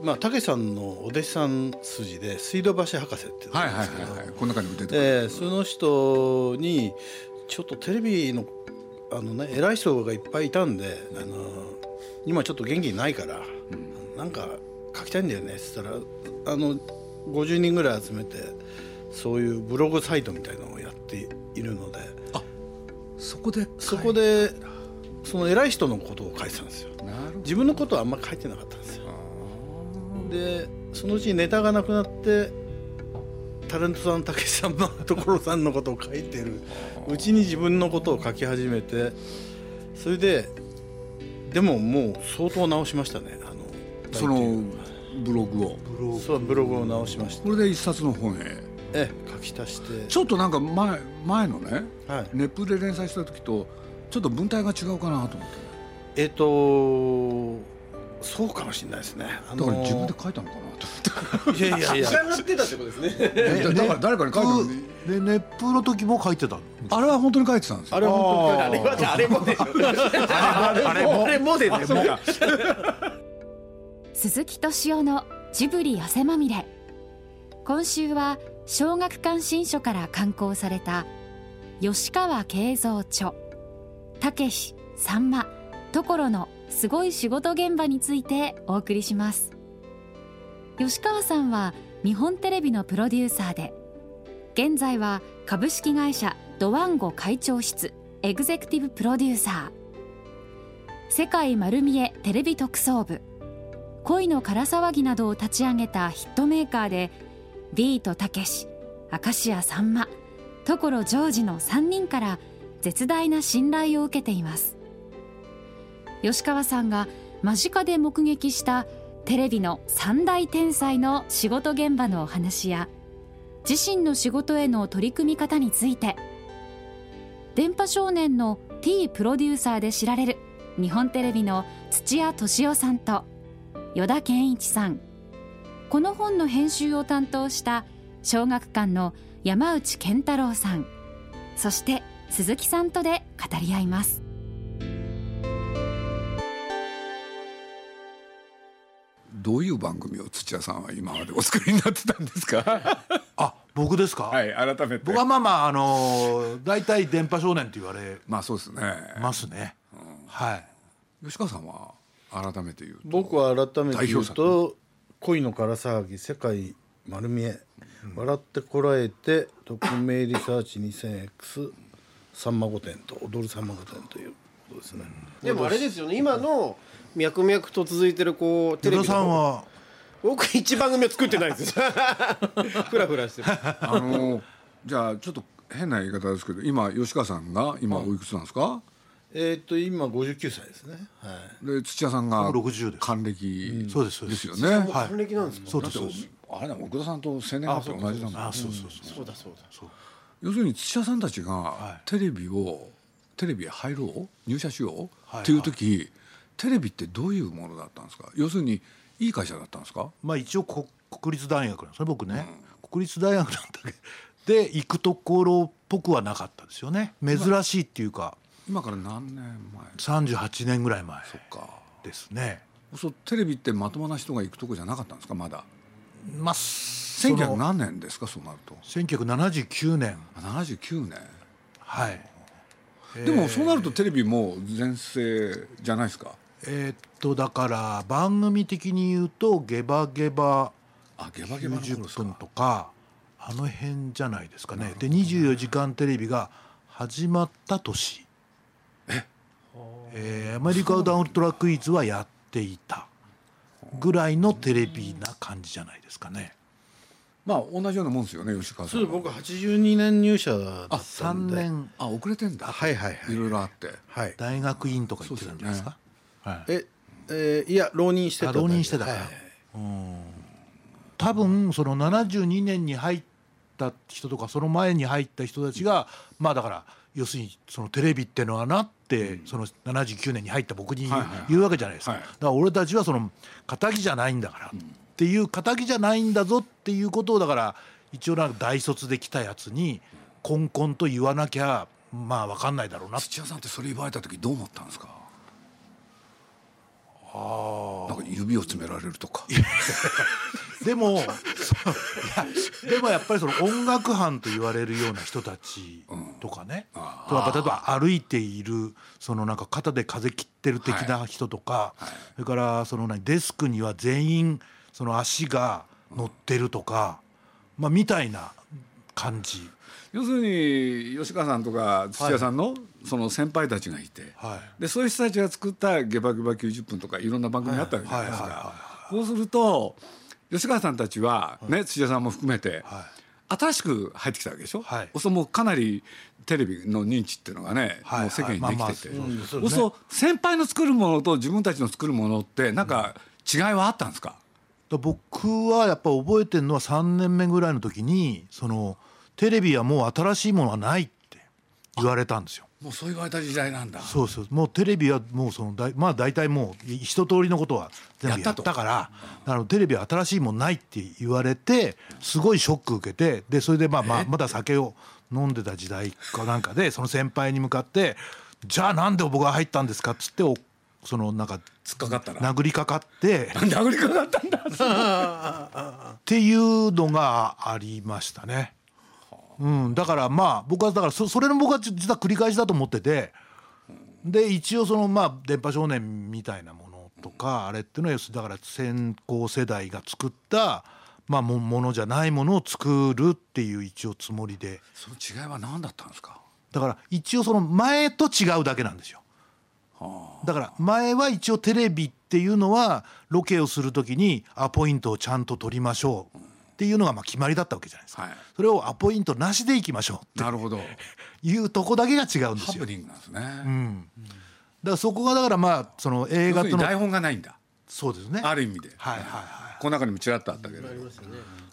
まあ武さんのお弟子さん筋で水道橋博士っていうんですけど、はいはいこの中にも出てくる、でその人にちょっとテレビのあのね偉い人がいっぱいいたんであの今ちょっと元気ないから、なんか書きたいんだよねっつったらあの50人ぐらい集めてそういうブログサイトみたいなのをやっているので。そこでそこでその偉い人のことを書いてたんですよ。自分のことはあんまり書いてなかったんですよでそのうちネタがなくなってタレントさんたけしさんの所さんのことを書いてる。うちに自分のことを書き始めてそれででももう相当直しましたねあのそのブログを。そうブログを直しました。これで一冊の本へ。ええ書き足して。ちょっとなんか前前のねはい。ネップで連載した時とちょっと文体が違うかなと思って。えっ、とそうかもしれないですね。あだのから自分で書いたのかなと思っていやいやいや。がってたってことですね。えだから誰かに書いたの？にで熱風の時も書いてたのあれは本当に書いてたんですよ。あれは本当にあれはじゃああれも。あれもあれもでね。鈴木敏夫のジブリ汗まみれ。今週は小学館新書から刊行された吉川慶三著。たけしさんま。所のすごい仕事現場についてお送りします。吉川さんは日本テレビのプロデューサーで現在は株式会社ドワンゴ会長室エグゼクティブプロデューサー。世界丸見えテレビ特捜部恋のから騒ぎなどを立ち上げたヒットメーカーでビートたけし明石家さんま所ジョージの3人から絶大な信頼を受けています。吉川さんが間近で目撃したテレビの三大天才の仕事現場のお話や自身の仕事への取り組み方について電波少年の T プロデューサーで知られる日本テレビの土屋敏夫さんと依田健一さん。この本の編集を担当した小学館の山内健太郎さん。そして鈴木さんとで語り合います。どういう番組を土屋さんは今までお作りになってたんですか？あ僕ですか、はい改めて。僕はまあまああのー大体電波少年って言われまあそうですね。ますね、はい。吉川さんは改めて言うと僕は改めて言うと「恋のから騒ぎ世界丸見え」笑ってこらえて匿名リサーチ 2000X さんま御殿と踊るさんま御殿ということですね。でもあれですよね今の脈々と続いてるこうテテレレビのさんは僕一番組を作ってないです。よ フラフラしてる。あのじゃあちょっと変な言い方ですけど今吉川さんが今おいくつなんですか？えっ、と今59歳ですね。はい。で土屋さんが60です。還歴そうですそうです。です。よねはい。還暦なんですか？そうですそうです。あれだ奥田さんと青年月日同じだもん。あそうそうそう。そうだそうだ。要するに土屋さんたちがい。テレビをテレビへ入ろう？入社しよう、はい。っていう時テレビってどういうものだったんですか？要するにいい会社だったんですか？まあ一応こ国立大学なんですね僕ね、国立大学なんだけど。で行くところっぽくはなかったですよね。珍しいっていうか。今から何年前？38年ぐらい前そっか。ですね。そうテレビってまともな人が行くとこじゃなかったんですか？まだ。まあそ1900の何年ですか？そうなると。1979年。あ79年。はい。でもそうなるとテレビも全盛じゃないですか？えーっとだから番組的に言うと「ゲバゲバあゲバゲバの頃で90すか？分」とかあの辺じゃないですかね。で『24時間テレビ』が始まった年。え？ーアメリカウダウントラクイズはやっていたぐらいのテレビな感じじゃないですかね。まあ同じようなもんですよね吉川さん。はそう僕82年入社だった3んで。年。あ遅れてんだ。はいはいはい。いろいろあって。はい。大学院とか行ってたんじゃないですかはいええーいや浪人してた。浪人してたか。らはい。多分その72年に入った人とかその前に入った人たちがまあだから要するにそのテレビってのはなってその79年に入った僕に言うわけじゃないですか。はい。だから俺たちはその仇じゃないんだからっていう仇じゃないんだぞっていうことをだから一応なんか大卒で来たやつにこんこんと言わなきゃまあ分かんないだろうな。土屋さんってそれ言われた時どう思ったんですか？あなんか指を詰められるとか。でもでもやっぱりその音楽班と言われるような人たちとかね、とか例えば歩いているそのなんか肩で風切ってる的な人とか、それからその何デスクには全員その足が乗ってるとか、まあみたいな感じ。要するに吉川さんとか土屋さんのその先輩たちがいて、はい。でそういう人たちが作った「ゲバゲバ90分」とかいろんな番組あったわけじゃないですか。そうすると吉川さんたちはね土屋さんも含めてはい。新しく入ってきたわけでしょ、はい。そうもうかなりテレビの認知っていうのがね、はいもう世間にできてて、そう先輩の作るものと自分たちの作るものってなんか違いはあったんですか、だ僕はやっぱ覚えてるのは3年目ぐらいの時にそのテレビはもう新しいものはないって言われたんですよ。もうそう言われた時代なんだそうそうもうテレビはもうそのだいまあ大体もうい一通りのことは全部ややっったたからだからテレビは新しいもんないって言われてすごいショック受けてでそれでまあまあまだ酒を飲んでた時代かなんかでその先輩に向かって「じゃあなんで僕が入ったんですか?」っつっておそのなんか突っかかったら殴りかかって殴りかかったんだ っていうのがありましたね。うん、だからまあ僕はだからそそれの僕は実は繰り返しだと思ってて。で一応そのまあ電波少年みたいなものとかあれっていうのはだから先行世代が作ったまあもものじゃないものを作るっていう一応つもりで。その違いは何だったんですか？だから一応その前と違うだけなんですよ。だから前は一応テレビっていうのはロケをする時にアポイントをちゃんと取りましょうっていうのがまあ決まりだったわけじゃないですか、はい。それをアポイントなしでいきましょうなるほど。っ ていうとこだけが違うんですよ。ハプニングなんですね、だからそこがだからまあその映要画との台本がないんだ。そうですね。ある意味で、はいはいはい。この中にもちらっとあったけど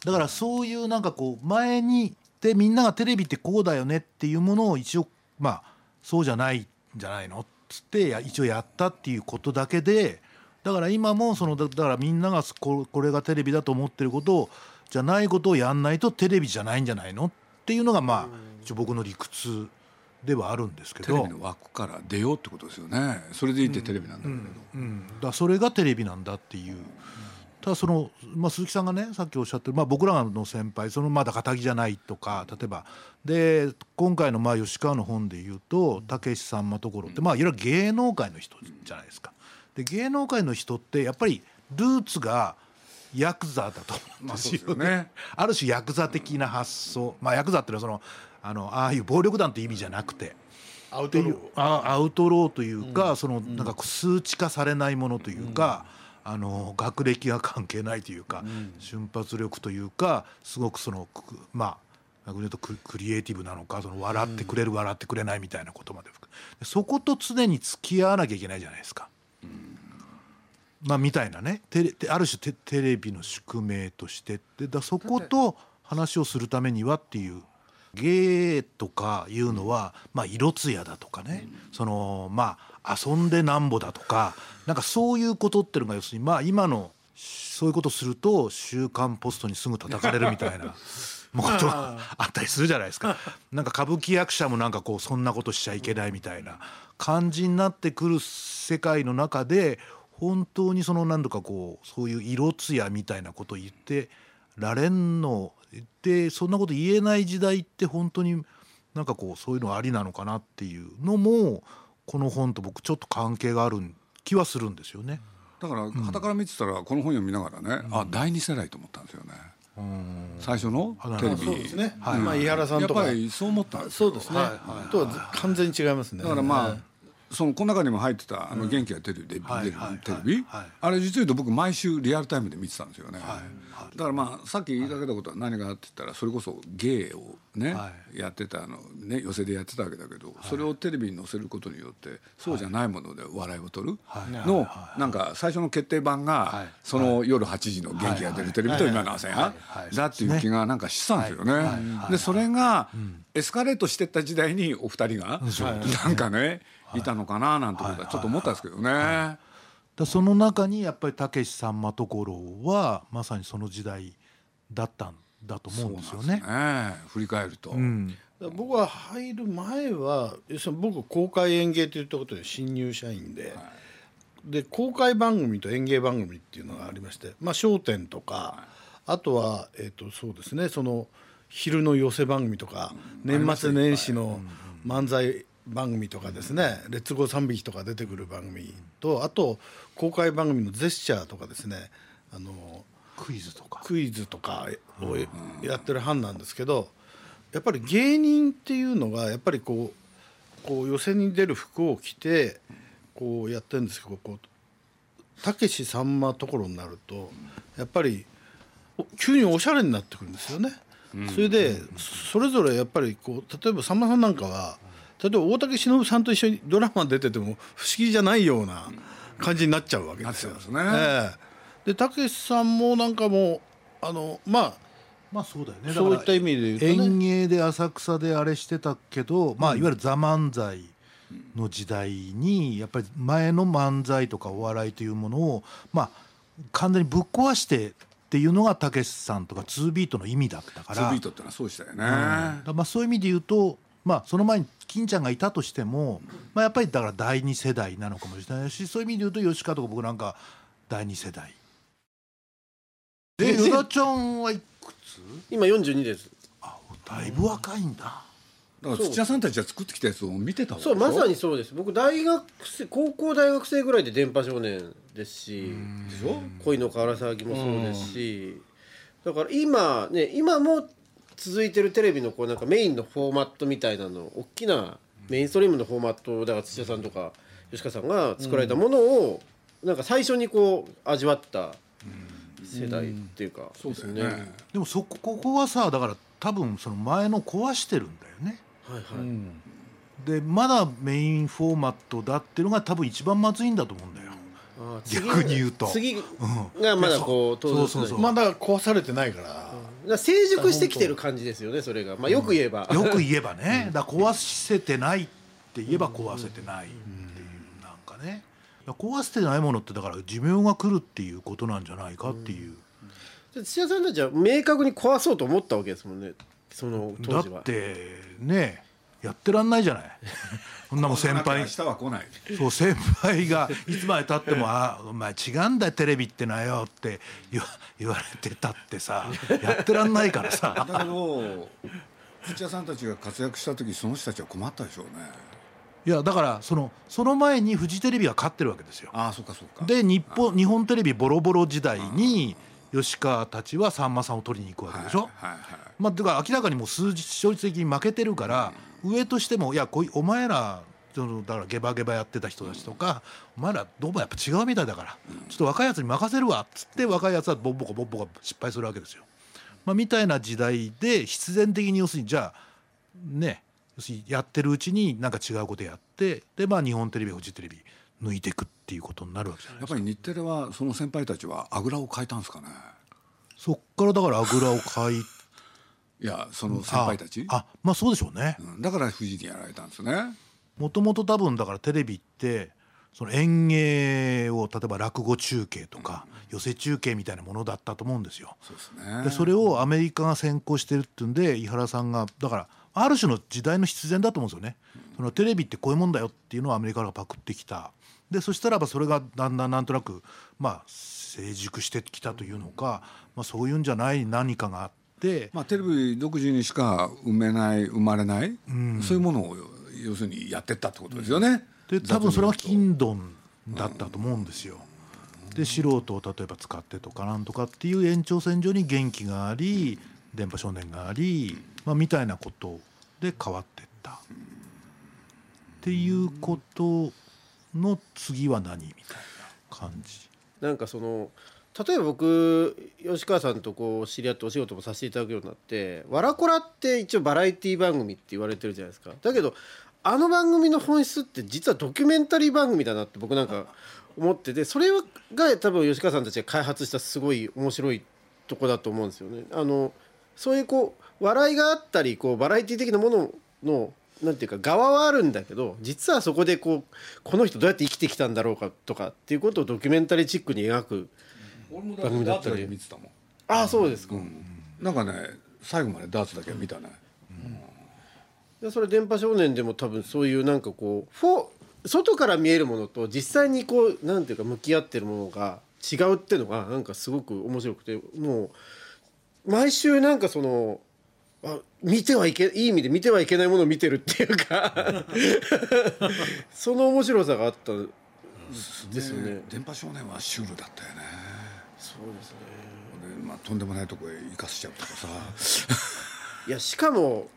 だからそういうなんかこう前にでみんながテレビってこうだよねっていうものを一応まあそうじゃないんじゃないのっつってや一応やったっていうことだけでだから今もそのだだからみんながここれがテレビだと思ってることをじゃないことをやんないとテレビじゃないんじゃないの？っていうのがまあ一応僕の理屈ではあるんですけど。テレビの枠から出ようってことですよね。それでいてテレビなんだけれど、うん、だからそれがテレビなんだっていう。ただその、まあ、鈴木さんがねさっきおっしゃってる、まあ、僕らの先輩そのまだ仇じゃないとか例えば。で今回のまあ吉川の本で言うとたけしさんまところって、まあ、いわゆる芸能界の人じゃないですか。で芸能界の人ってやっぱりルーツがヤクザだと思うんですよね。まあそうですよね。ある種ヤクザ的な発想、まあ、ヤクザっていうのはそのあのああいう暴力団という意味じゃなくて。アウトロっていうあアウトローというか、そのなんか数値化されないものというか、あの学歴が関係ないというか、瞬発力というかすごくそのくまあ逆に言うとククリエイティブなのかその笑ってくれる、笑ってくれないみたいなことまで含めそこと常に付き合わなきゃいけないじゃないですか。まあ、みたいなねテレテある種テテレビの宿命としてでだそこと話をするためにはっていう芸とかいうのは、まあ、色艶だとかね、そのまあ遊んでなんぼだとかなんかそういうことっていうのが要するにまあ今のそういうことすると「週刊ポスト」にすぐ叩かれるみたいな。ことがあったりするじゃないですか。なんか歌舞伎役者もなんかこうそんなことしちゃいけないみたいな感じになってくる世界の中で本当にその何度かこうそういう色艶みたいなことを言ってられんの。でそんなこと言えない時代って本当になんかこうそういうのありなのかなっていうのもこの本と僕ちょっと関係がある気はするんですよね。だから傍から見てたらこの本読みながらね、あ第二世代と思ったんですよね。最初のテレビ。そうですね、まあ井原さんやっとかぱりそう思ったんですよ。そうですね、とは完全に違いますね。だからまあ、そのこの中にも入ってた「あの元気が出るテレビ」はいはいテレビ？はい。あれ実を言うと僕毎週リアルタイムで見てたんですよね、だからまあさっき言いかけたことは何かって言ったらそれこそ芸をね、はやってたあのね寄席でやってたわけだけど、それをテレビに載せることによってそうじゃないもので笑いを取るのなんか最初の決定版がその夜8時の「元気が出るテレビ」と今の朝やだっていう気がなんかしたんですよね。でそれがエスカレートしてった時代にお二人がなんかねいたのかななんてことはちょっと思ったんですけどね。だその中にやっぱりたけしさんまところはまさにその時代だったんだと思うんですよね。ね。振り返ると、うん。僕は入る前は要するに僕公開演芸といったことで新入社員で、で公開番組と演芸番組っていうのがありまして「まあ、笑点」とか、あとは、えー、とそうですねその昼の寄せ番組とか、年末年始の漫才番組とかですね「レッツゴー3匹」とか出てくる番組とあと公開番組の「ジェスチャー」とかですねあのクイズとか。クイズとかをやってる班なんですけどやっぱり芸人っていうのがやっぱりこうこう寄席に出る服を着てこうやってるんですけどこうたけしさんまところになるとやっぱりお急におしゃれになってくるんですよね。それでそれぞれやっぱりこう例えばさんまさんなんかは例えば大竹しのぶさんと一緒にドラマ出てても不思議じゃないような感じになっちゃうわけですよ。ね。ええ。でたけしさんもなんかもうあのまあまあそうだよね。そういった意味で言うとね。演芸で浅草であれしてたけど、まあいわゆる「ザ漫才」の時代にやっぱり前の漫才とかお笑いというものをまあ完全にぶっ壊してっていうのがたけしさんとか2ビートの意味だったから。ツービートってのはそうでしたよね、だからまあそういう意味で言うと、まあ、その前に金ちゃんがいたとしても、まあ、やっぱりだから第二世代なのかもしれないしそういう意味で言うと吉川とか僕なんか第二世代。で与田ちゃんはいくつ？今42です。あだいぶ若いんだ。だから土屋さんたちが作ってきたやつを見てたわけそうまさににそうです。僕大学生高校大学生ぐらいで電波少年ですしでしょ？恋のから騒ぎもそうですしだから今ね今も続いてるテレビのこうなんかメインのフォーマットみたいなの大きなメインストリームのフォーマットだから土屋さんとか吉川さんが作られたものをなんか最初にこう味わった世代っていうかそうだよね。ですでもそこここはさだから多分その前の壊してるんだよね。はいはい。でまだメインフォーマットだっていうのが多分一番まずいんだと思うんだよ。逆に言うと。次がまだこうそう登場そうそうまだ壊されてないから、だから成熟してきてる感じですよねそれが。まあよく言えば、よく言えばね。だ壊せてないって言えば壊せてないっていうなんかね。壊せてないものってだから寿命が来るっていうことなんじゃないかっていう。土屋さんたちは明確に壊そうと思ったわけですもんねそのだ当時は。ってねやってらんないじゃない。そんなもん先輩。明日は来ない。そう先輩が いつまでたっても「あお前違うんだよテレビってのはよ」って言わ言われてたってさやってらんないからさ。だけど土屋さんたちが活躍した時その人たちは困ったでしょうね。いやだからそのその前にフジテレビが勝ってるわけですよ。ああそっかそっか。で日本日本テレビボロボロ時代に吉川たちはさんまさんを取りに行くわけでしょ。はいはいまあ、だから明らかにもう数字勝率的に負けてるから、上としてもいやこいお前らそのだからゲバゲバやってた人たちとか、お前らどうもやっぱ違うみたいだから、ちょっと若いやつに任せるわっつって若いやつはボッボコボッボコ失敗するわけですよ。まあ、みたいな時代で必然的に要するにじゃあね要するにやってるうちになんか違うことやってでまあ日本テレビフジテレビ抜いていくっていうことになるわけじゃないですかやっぱり日テレはその先輩たちはあぐらをかいたんですかね？そっからだからあぐらをかいいやその先輩たち？ああまあそうでしょうね。うんだから富士にやられたんですねもともと多分だからテレビってその演芸を例えば落語中継とか寄せ中継みたいなものだったと思うんですよ。そうですねでそれをアメリカが先行してるっていうんで井原さんがだからある種の時代の必然だと思うんですよね。そのテレビってこういうもんだよっていうのをアメリカがパクってきた。でそしたらばそれがだんだんなんとなくまあ成熟してきたというのか、まあ、そういうんじゃない何かがあって。まあテレビ独自にしか生めない生まれない、そういうものを要するにやってったってことですよね、で多分それは金丼だったと思うんですよ。で素人を例えば使ってとかなんとかっていう延長線上に元気があり電波少年があり、まあ、みたいなことで変わってった。っていうことの次は何みたいな感じ。なんかその例えば僕吉川さんとこう知り合ってお仕事もさせていただくようになって「わらこら」って一応バラエティ番組って言われてるじゃないですかだけどあの番組の本質って実はドキュメンタリー番組だなって僕なんか思っててそれが多分吉川さんたちが開発したすごい面白いとこだと思うんですよね。あのそういうこう笑いがあったりこうバラエティ的なもののなんていうか側はあるんだけど実はそこでこうこの人どうやって生きてきたんだろうかとかっていうことをドキュメンタリーチックに描く番組だったり。見てたもん、ああそうですか、なんかね最後までダーツだけは見たね、でそれ電波少年でも多分そういうなんかこうフォ外から見えるものと実際にこうなんていうか向き合ってるものが違うっていうのがなんかすごく面白くてもう毎週なんかそのあ見てはいけいい意味で見てはいけないものを見てるっていうか その面白さがあったですよね。電波少年はシュールだったよねそうですね。で、まあ、とんでもないとこへ行かせちゃうとかさ。いやしかも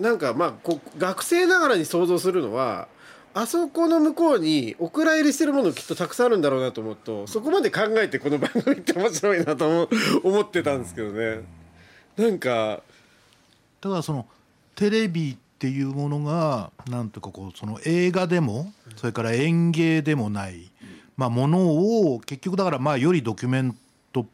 なんかまあこう学生ながらに想像するのはあそこの向こうにお蔵入りしてるものきっとたくさんあるんだろうなと思うとそこまで考えてこの番組って面白いなと思う思ってたんですけどね。なんかだからそのテレビっていうものがなんとかこうその映画でもそれから演芸でもない、まあ、ものを結局だからまあよりドキュメント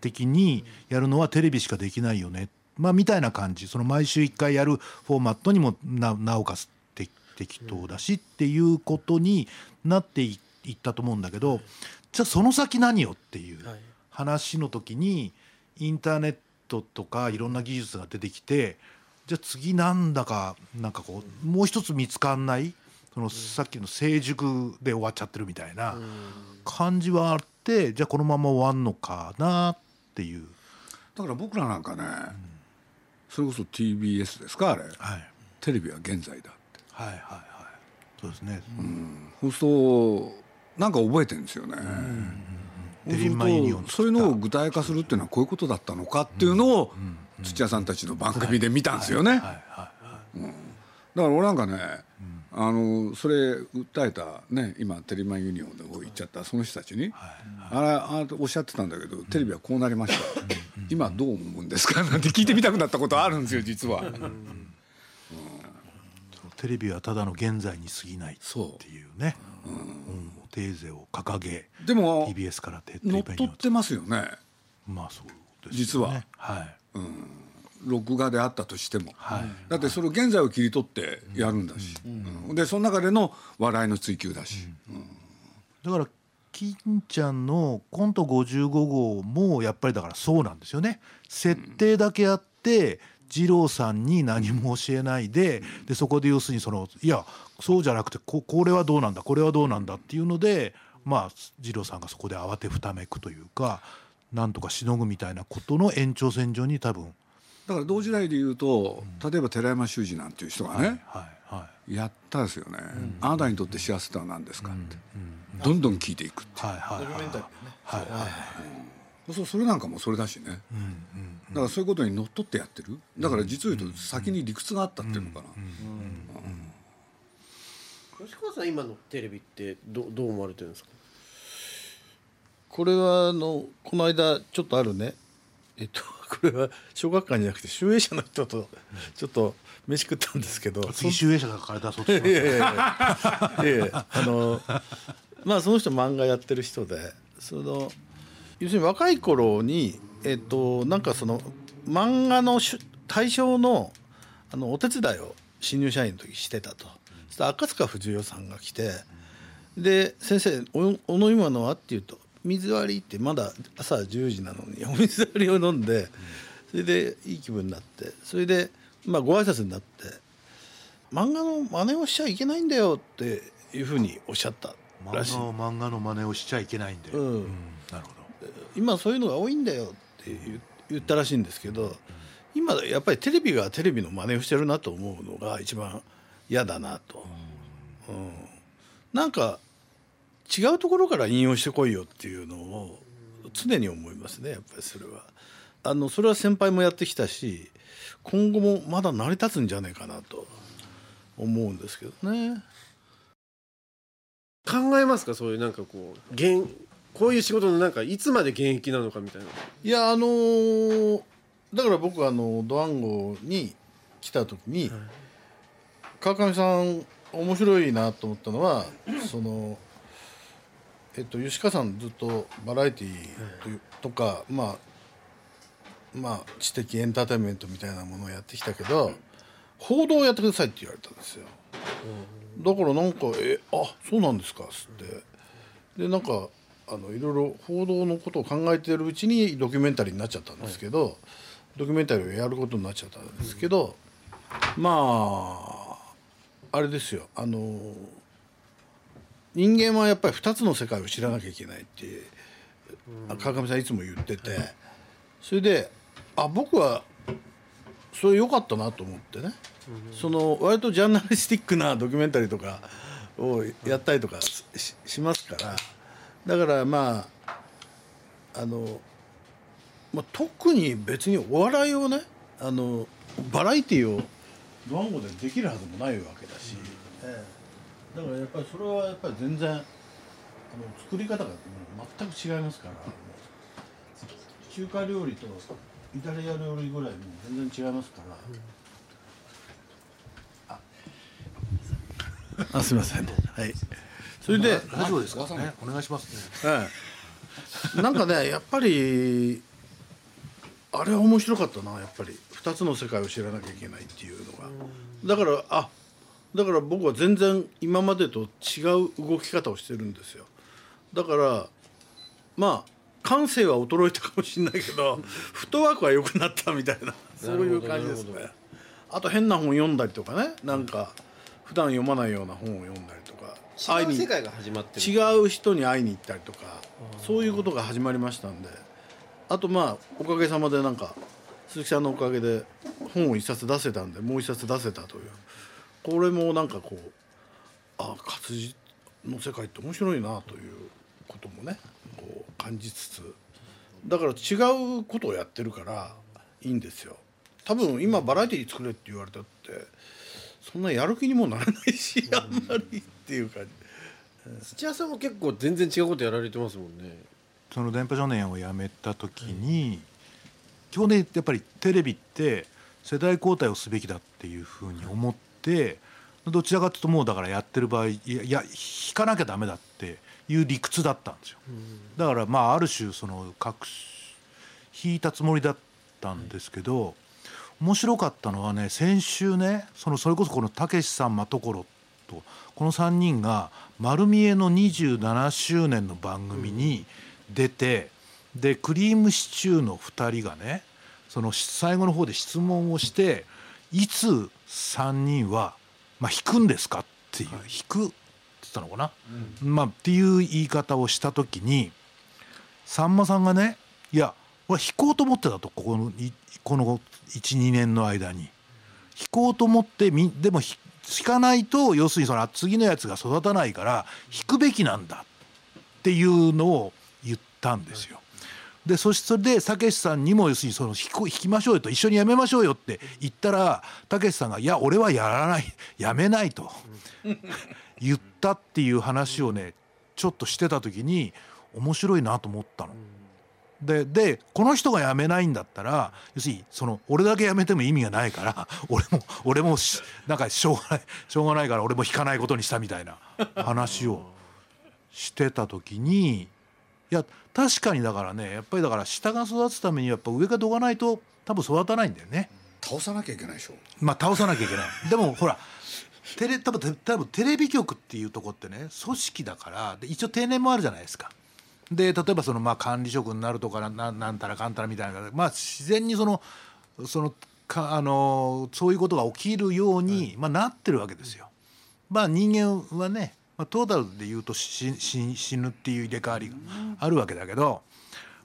的にやるのはテレビしかできないよね、まあ、みたいな感じ。その毎週1回やるフォーマットにもななおかつて適当だしっていうことになっていいったと思うんだけどじゃあその先何よっていうはい。話の時にインターネットとかいろんな技術が出てきてじゃあ次なんだかなんかこうもう一つ見つかんないそのさっきの成熟で終わっちゃってるみたいな感じはあってじゃあこのまま終わんのかなっていう。だから僕らなんかね、それこそ TBS ですかあれ？はい。テレビは現在だって。はいはいはい。そうですね、そうするとなんか覚えてるんですよね、そういうのを具体化するっていうのはこういうことだったのかっていうのを土屋さんたちの番組で見たんですよね、だから俺なんかね、あのそれ訴えたね今テレビマンユニオンで行っちゃったその人たちに、あれあなたおっしゃってたんだけどテレビはこうなりました、今どう思うんですか？なんて聞いてみたくなったことあるんですよ実は。テレビはただの現在に過ぎないそうっていうね、う。ん。テーゼを掲げでも TBS からテレ乗っビ取ってますよね。まあそうですよね。実は。はい録画であったとしても、はい。だってそれを現在を切り取ってやるんだし、うん。でその中での笑いの追求だし、だから金ちゃんのコント55号もやっぱりだからそうなんですよね。設定だけあって二郎さんに何も教えないででそこで要するにそのいやそうじゃなくてここれはどうなんだこれはどうなんだっていうのでまあ二郎さんがそこで慌てふためくというかなんとかしのぐみたいなことの延長線上に多分だから同時代で言うと例えば寺山修司なんていう人がね、はいはいやったですよね、あなたにとって幸せとは何ですかって、どんどん聞いていくってはいはいドキュメンタリーでね。はいはい。そうそれなんかもそれだしね、だからそういうことにのっとってやってる。だから実を言うと先に理屈があったっていうのかな、吉川さん今のテレビってどどう思われてるんですか？これはあのこの間ちょっとあるね。えっとこれは小学館じゃなくて集英社の人とちょっと飯食ったんですけど次集英社だから出そうとしいやいやいやいやいやあのまあその人漫画やってる人でその要するに若い頃にえっとなんかその漫画の対象のあのお手伝いを新入社員の時してたと。そしたら赤塚不二夫さんが来てで「先生おお飲み物は?」って言うと「水割り」ってまだ朝10時なのに お水割りを飲んでそれでいい気分になってそれでまあご挨拶になって漫画の真似をしちゃいけないんだよっていうふうにおっしゃったらしい。漫画漫画の真似をしちゃいけないんで、うん。なるほど。今そういうのが多いんだよって言言ったらしいんですけど今やっぱりテレビがテレビの真似をしてるなと思うのが一番嫌だなと、うん。なんか違うところから引用してこいよっていうのを常に思いますねやっぱりそれは。あのそれは先輩もやってきたし今後もまだ成り立つんじゃないかなと思うんですけどね。考えますか？そういうなんかこう現こういう仕事のなんかいつまで現役なのかみたいないやあのーだから僕あのドワンゴに来た時に、川上さん面白いなと思ったのはそのえっと吉川さんずっとバラエティーというとかまあまあ知的エンターテインメントみたいなものをやってきたけど報道をやってくださいって言われたんですよ。だからなんか「えあそうなんですか」っつってでなんかあのいろいろ報道のことを考えてるうちにドキュメンタリーになっちゃったんですけど、ドキュメンタリーをやることになっちゃったんですけど、まああれですよあの人間はやっぱり2つの世界を知らなきゃいけないって川上さんいつも言ってて。それであ僕はそれ良かったなと思ってね。その割とジャーナリスティックなドキュメンタリーとかをやったりとかしますから。だからまああの、まあ、特に別にお笑いをねあのバラエティーをドワンゴでできるはずもないわけだし、ええ、だからやっぱりそれはやっぱり全然あの作り方が全く違いますから。中華料理とイタリア料理ぐらいも全然違いますから、あすみません。はい。それで大丈夫ですか、ね、お願いしますね、はい、なんかねやっぱりあれは面白かったなやっぱり。2つの世界を知らなきゃいけないっていうのが。だからあだから僕は全然今までと違う動き方をしてるんですよ。だからまあ感性は衰えたかもしれないけどフットワークは良くなったみたいなそういう感じですね。あと変な本読んだりとかね。なんか普段読まないような本を読んだりとか。違う世界が始まって違う人に会いに行ったりとかそういうことが始まりましたんで。あとまあおかげさまでなんか鈴木さんのおかげで本を一冊出せたんでもう一冊出せたというこれもなんかこうあ活字の世界って面白いなということもねこう感じつつだから違うことをやってるからいいんですよ。多分今バラエティー作れって言われたってそんなやる気にもならないしあんまりっていう感じ。土屋さんも結構全然違うことやられてますもんね。その電波少年を辞めた時に、基本的にやっぱりテレビって世代交代をすべきだっていうふうに思ってどちらかというともうだからやってる場合いや引かなきゃダメだっていう理屈だったんですよ。だからまあある種その隠引いたつもりだったんですけど、面白かったのはね先週ねそのそれこそこのたけしさん真所とこの3人が丸見えの27周年の番組に出て、でクリームシチューの2人がねその最後の方で質問をしていつ3人は、まあ、引くんですかっていう、引くったのかな、うん、まあっていう言い方をした時にさんまさんがねいや俺引こうと思ってたとここのこの12年の間に。引こうと思ってみでも引かないと要するにその次のやつが育たないから引くべきなんだっていうのを言ったんですよ。でそしてそれでたけしさんにも要するにその引引きましょうよと一緒にやめましょうよって言ったらたけしさんが「いや俺はやらないやめない」と言ったっていう話をねちょっとしてた時に面白いなと思ったの。ででこの人が辞めないんだったら要するにその俺だけ辞めても意味がないから俺も俺もなんかしょうがないしょうがないから俺も引かないことにしたみたいな話をしてた時にいや確かにだからねやっぱりだから下が育つためにやっぱ上がどかないと多分育たないんだよね。倒さなきゃいけないでしょ。まあ倒さなきゃいけない。でもほらテレ多分多分テレビ局っていうとこってね組織だからで一応定年もあるじゃないですか。で例えばそのまあ管理職になるとかななんたらかんたらみたいなまあ自然にそのそのかあのそういうことが起きるように、まあ、なってるわけですよ。まあ人間はね、まあ、トータルで言うと死死ぬっていう入れ替わりがあるわけだけど、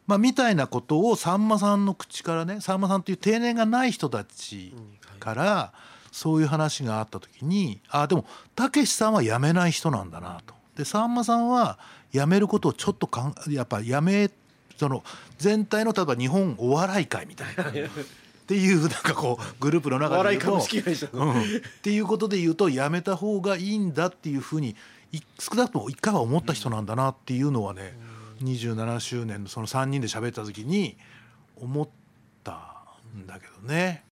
まあ、みたいなことをさんまさんの口からねさんまさんっていう定年がない人たちから、うんそういう話があった時にあでもたけしさんは辞めない人なんだなと。でさんまさんは辞めることをちょっとかんやっぱ辞めその全体の例えば日本お笑い界みたいな。っていうなんかこうグループの中で言うと、うん、っていうことで言うとやめた方がいいんだっていうふうに少なくとも一回は思った人なんだなっていうのはね、うん、27周年のその3人で喋った時に思ったんだけどね。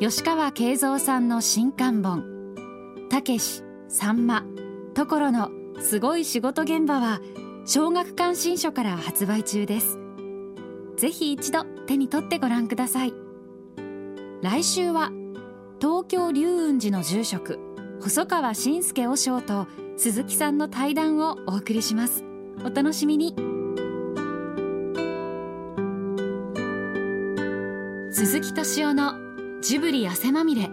吉川慶三さんの新刊本「たけしさんま所のすごい仕事現場」は小学館新書から発売中ですぜひ一度手に取ってご覧ください来週は東京龍雲寺の住職細川信介和尚と鈴木さんの対談をお送りします。お楽しみに。鈴木敏夫のジブリ汗まみれ。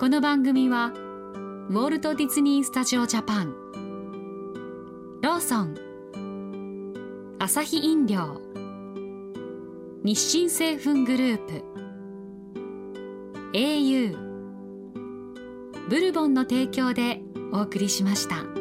この番組はウォルト・ディズニー・スタジオ・ジャパンローソンアサヒ飲料日清製粉グループ au ブルボンの提供でお送りしました。